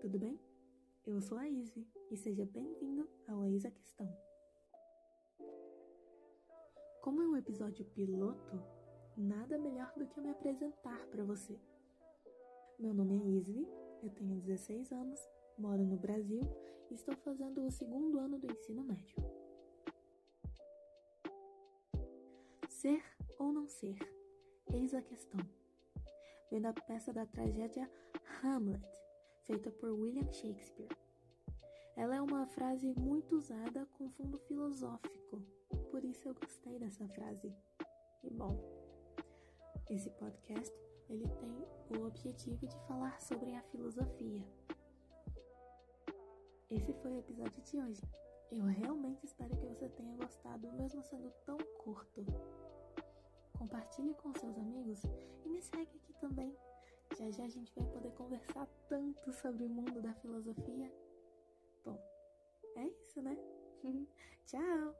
tudo bem? Eu sou a Izzy e seja bem-vindo ao Eis a Questão. Como é um episódio piloto, nada melhor do que eu me apresentar para você. Meu nome é Izzy, eu tenho 16 anos, moro no Brasil e estou fazendo o segundo ano do ensino médio. Ser ou não ser? Eis a questão. Vem da peça da tragédia Hamlet, feita por William Shakespeare. Ela é uma frase muito usada com fundo filosófico, por isso eu gostei dessa frase. E bom, esse podcast ele tem o objetivo de falar sobre a filosofia. Esse foi o episódio de hoje. Eu realmente espero que você tenha gostado, mesmo sendo tão curto. Compartilhe com seus amigos e me segue aqui também. Já já a gente vai poder conversar tanto sobre o mundo da filosofia. Bom, é isso, né? Tchau!